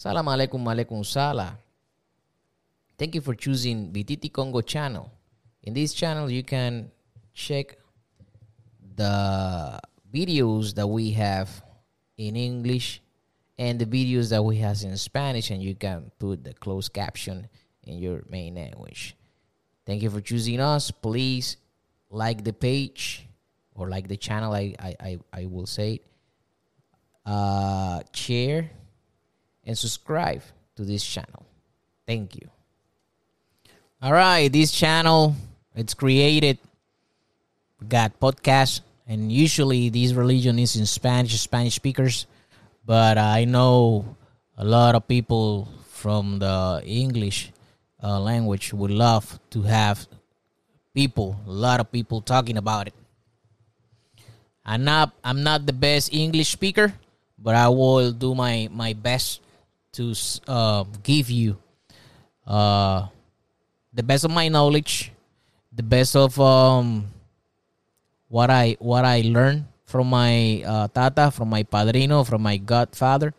Salam alaikum alaikum sala. Thank you for choosing BTT Congo channel. In this channel, you can check the videos that we have in English and the videos that we have in Spanish, and you can put the closed caption in your main language. Thank you for choosing us. Please like the page or like the channel. I I I, will say. Uh, share and subscribe to this channel. Thank you. All right, this channel it's created got podcast and usually this religion is in Spanish, Spanish speakers, but I know a lot of people from the English uh, language would love to have people, a lot of people talking about it. I'm not I'm not the best English speaker, but I will do my my best to uh, give you uh, the best of my knowledge, the best of um, what I what I learned from my uh, tata, from my padrino, from my godfather.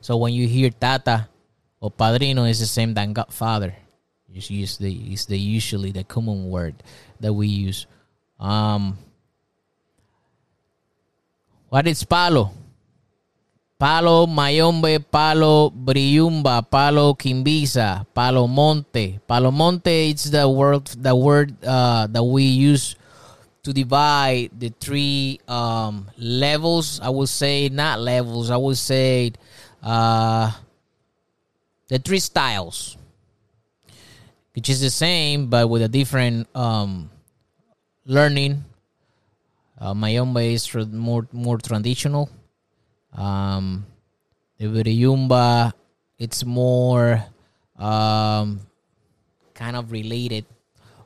So when you hear tata or padrino, it's the same than godfather. Just use the is the usually the common word that we use. Um, what is palo? Palo Mayombe, Palo Briumba, Palo Kimbiza, Palo Monte. Palo Monte is the word the word uh, that we use to divide the three um, levels. I would say not levels. I would say uh, the three styles, which is the same but with a different um, learning. Uh, Mayombe is more more traditional um, Viriyumba, it's more um, kind of related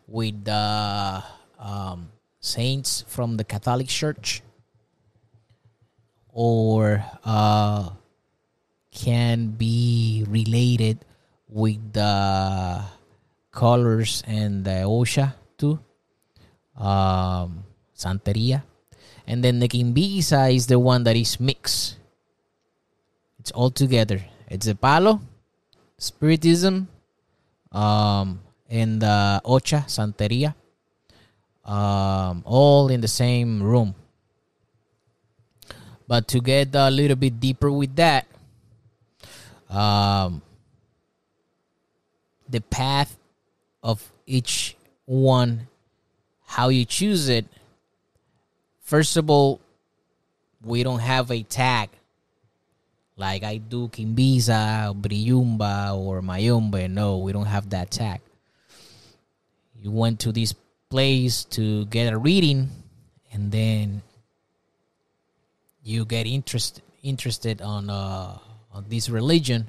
with the um, saints from the Catholic Church, or uh, can be related with the colors and the Osha too. Um, Santeria. And then the Kimbiza is the one that is mixed it's all together. It's a palo, spiritism, um, and the ocha, santeria, um, all in the same room. But to get a little bit deeper with that, um, the path of each one, how you choose it. First of all, we don't have a tag like I do Kimbiza, Briumba, or Mayombe. No, we don't have that tag. You went to this place to get a reading, and then you get interested interested on uh, on this religion,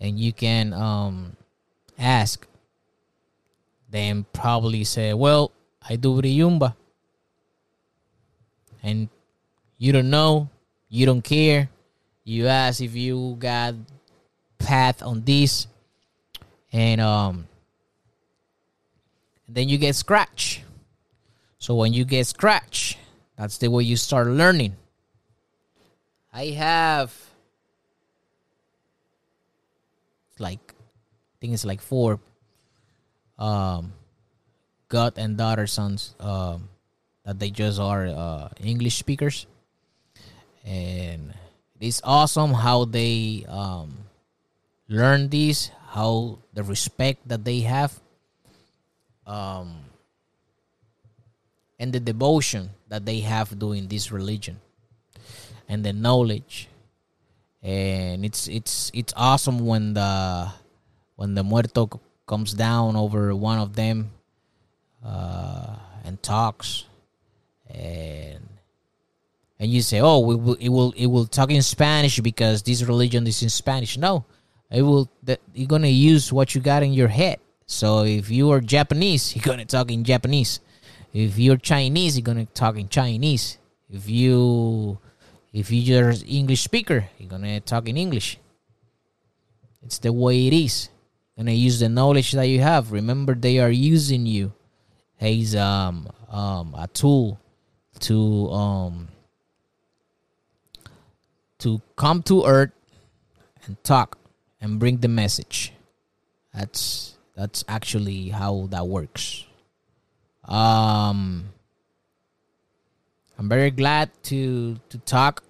and you can um, ask. Then probably say, "Well, I do Briumba," and you don't know, you don't care you ask if you got path on this and um then you get scratch. So when you get scratch that's the way you start learning. I have like i think it's like four um god and daughter sons um that they just are uh english speakers. And it's awesome how they um, learn this, how the respect that they have, um, and the devotion that they have doing this religion, and the knowledge. And it's it's it's awesome when the when the muerto comes down over one of them uh, and talks and and you say, "Oh, we it will it will talk in Spanish because this religion is in Spanish." No, it will. You're gonna use what you got in your head. So if you are Japanese, you're gonna talk in Japanese. If you're Chinese, you're gonna talk in Chinese. If you if you're English speaker, you're gonna talk in English. It's the way it is. Gonna use the knowledge that you have. Remember, they are using you as um um a tool to um to come to earth and talk and bring the message. That's that's actually how that works. Um, I'm very glad to to talk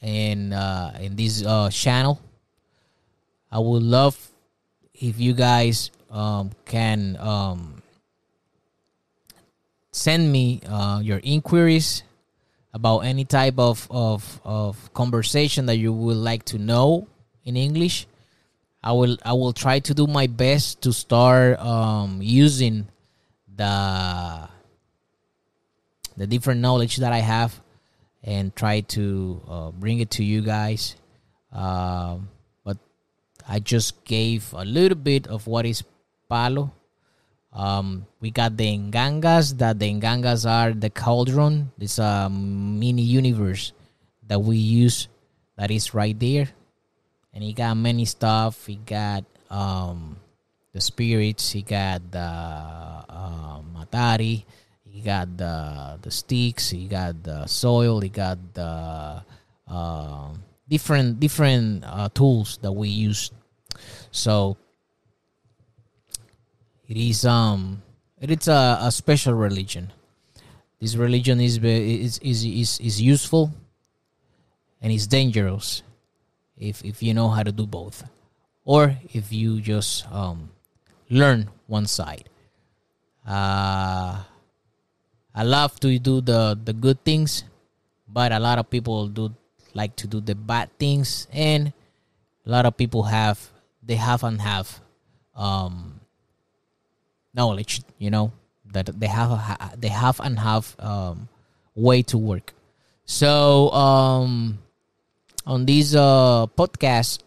in uh, in this uh, channel. I would love if you guys um, can um, send me uh, your inquiries about any type of, of, of conversation that you would like to know in English. I will I will try to do my best to start um, using the the different knowledge that I have and try to uh, bring it to you guys. Um, but I just gave a little bit of what is palo. Um, we got the Ngangas. That the Ngangas are the cauldron. It's a mini universe that we use. That is right there, and he got many stuff. He got um, the spirits. He got the uh, Matari. He got the the sticks. He got the soil. He got the uh, different different uh, tools that we use. So it is um it is a, a special religion. This religion is is is is, is useful and it's dangerous if if you know how to do both or if you just um, learn one side. Uh, I love to do the the good things, but a lot of people do like to do the bad things, and a lot of people have they have and have um, knowledge. You know that they have a, they have and have um, way to work. So um, on this uh, podcast,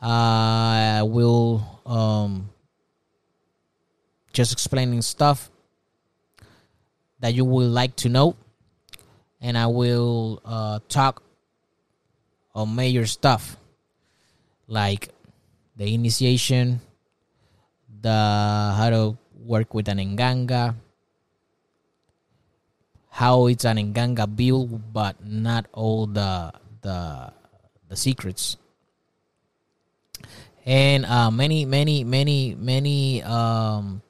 I will um, just explaining stuff that you would like to know, and I will uh, talk on major stuff like the initiation, the how to work with an nganga, how it's an nganga build, but not all the the the secrets. And uh, many many many many um,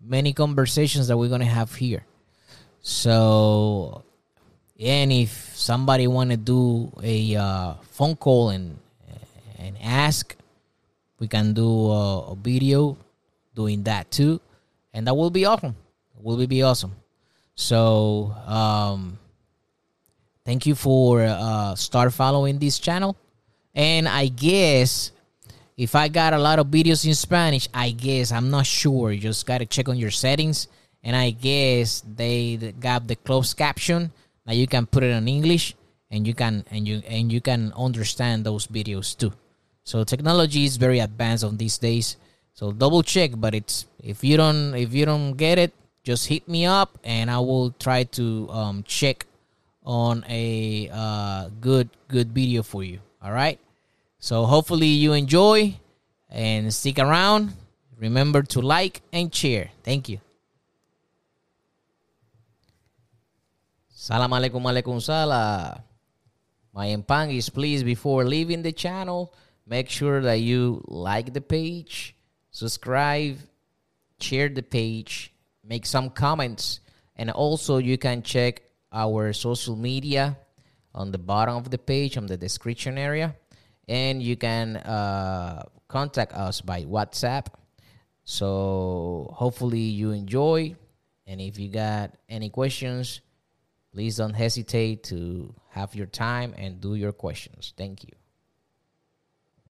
many conversations that we're gonna have here. So and if somebody want to do a uh, phone call and and ask we can do a, a, video doing that too and that will be awesome. Will be awesome. So um thank you for uh start following this channel. And i guess if i got a lot of videos in spanish i guess i'm not sure. You just gotta check on your settings. And i guess they got the closed caption now you can put it in english and you can and you and you can understand those videos too so technology is very advanced on these days so double check but it's if you don't if you don't get it just hit me up and i will try to um, check on a uh, good good video for you. All right. So hopefully you enjoy and stick around. Remember to like and share. Thank you. Salam alaikum alaikum salam. My empang is please before leaving the channel, make sure that you like the page, subscribe, share the page, make some comments, and also you can check our social media on the bottom of the page on the description area and you can uh, contact us by whatsapp. So hopefully you enjoy and if you got any questions please don't hesitate to have your time and do your questions. Thank you